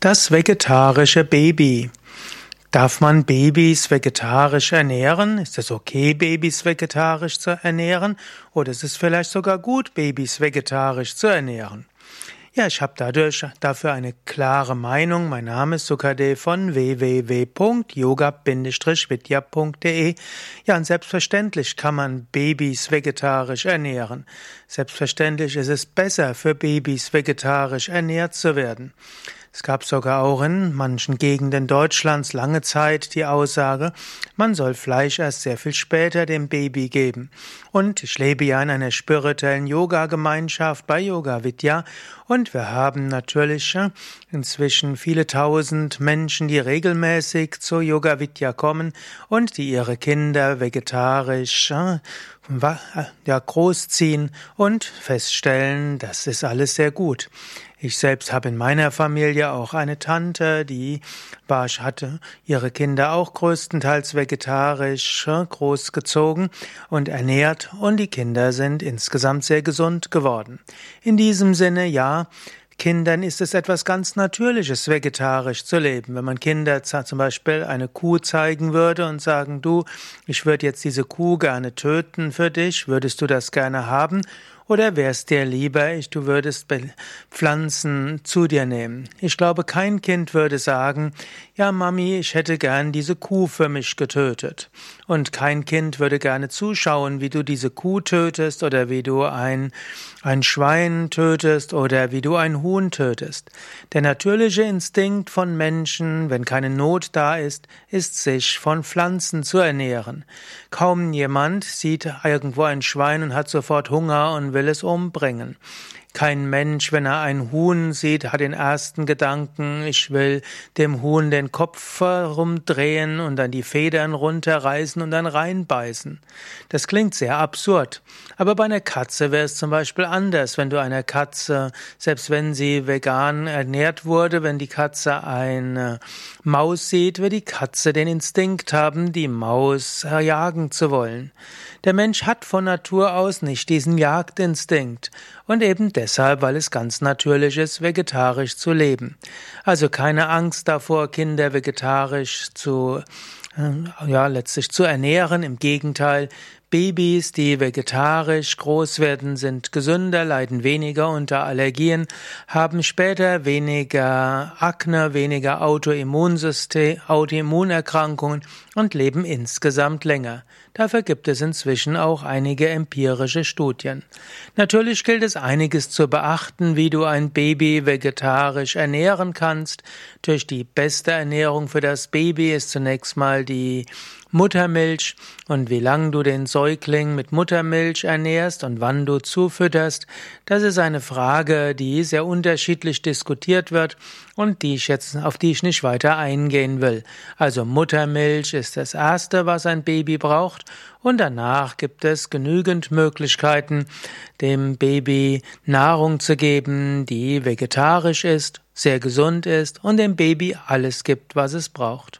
Das vegetarische Baby. Darf man Babys vegetarisch ernähren? Ist es okay, Babys vegetarisch zu ernähren? Oder ist es vielleicht sogar gut, Babys vegetarisch zu ernähren? Ja, ich habe dadurch dafür eine klare Meinung. Mein Name ist Sukadev von www.yoga-vidya.de. Ja, und selbstverständlich kann man Babys vegetarisch ernähren. Selbstverständlich ist es besser für Babys vegetarisch ernährt zu werden. Es gab sogar auch in manchen Gegenden Deutschlands lange Zeit die Aussage, man soll Fleisch erst sehr viel später dem Baby geben. Und ich lebe ja in einer spirituellen Yoga-Gemeinschaft bei Yoga Vidya und wir haben natürlich äh, inzwischen viele tausend Menschen, die regelmäßig zu Yoga Vidya kommen und die ihre Kinder vegetarisch äh, ja, großziehen und feststellen, das ist alles sehr gut. Ich selbst habe in meiner Familie auch eine Tante, die Barsch hatte ihre Kinder auch größtenteils vegetarisch äh, großgezogen und ernährt und die Kinder sind insgesamt sehr gesund geworden. In diesem Sinne, ja, Kindern ist es etwas ganz Natürliches, vegetarisch zu leben. Wenn man Kinder zum Beispiel eine Kuh zeigen würde und sagen, du, ich würde jetzt diese Kuh gerne töten für dich, würdest du das gerne haben? Oder wär's dir lieber, ich, du würdest Pflanzen zu dir nehmen? Ich glaube, kein Kind würde sagen, ja, Mami, ich hätte gern diese Kuh für mich getötet. Und kein Kind würde gerne zuschauen, wie du diese Kuh tötest oder wie du ein, ein Schwein tötest oder wie du ein Huhn tötest. Der natürliche Instinkt von Menschen, wenn keine Not da ist, ist sich von Pflanzen zu ernähren. Kaum jemand sieht irgendwo ein Schwein und hat sofort Hunger und will will es umbringen. Kein Mensch, wenn er ein Huhn sieht, hat den ersten Gedanken, ich will dem Huhn den Kopf herumdrehen und dann die Federn runterreißen und dann reinbeißen. Das klingt sehr absurd. Aber bei einer Katze wäre es zum Beispiel anders. Wenn du einer Katze, selbst wenn sie vegan ernährt wurde, wenn die Katze eine Maus sieht, wird die Katze den Instinkt haben, die Maus jagen zu wollen. Der Mensch hat von Natur aus nicht diesen Jagdinstinkt und eben deshalb, weil es ganz natürlich ist, vegetarisch zu leben. Also keine Angst davor, Kinder vegetarisch zu, ja, letztlich zu ernähren. Im Gegenteil, Babys, die vegetarisch groß werden, sind gesünder, leiden weniger unter Allergien, haben später weniger Akne, weniger Autoimmunsystem, Autoimmunerkrankungen und leben insgesamt länger. Dafür gibt es inzwischen auch einige empirische Studien. Natürlich gilt es einiges zu beachten, wie du ein Baby vegetarisch ernähren kannst. Durch die beste Ernährung für das Baby ist zunächst mal die Muttermilch und wie lang du den Säugling mit Muttermilch ernährst und wann du zufütterst, das ist eine Frage, die sehr unterschiedlich diskutiert wird und die ich jetzt, auf die ich nicht weiter eingehen will. Also Muttermilch ist das erste, was ein Baby braucht und danach gibt es genügend Möglichkeiten, dem Baby Nahrung zu geben, die vegetarisch ist, sehr gesund ist und dem Baby alles gibt, was es braucht.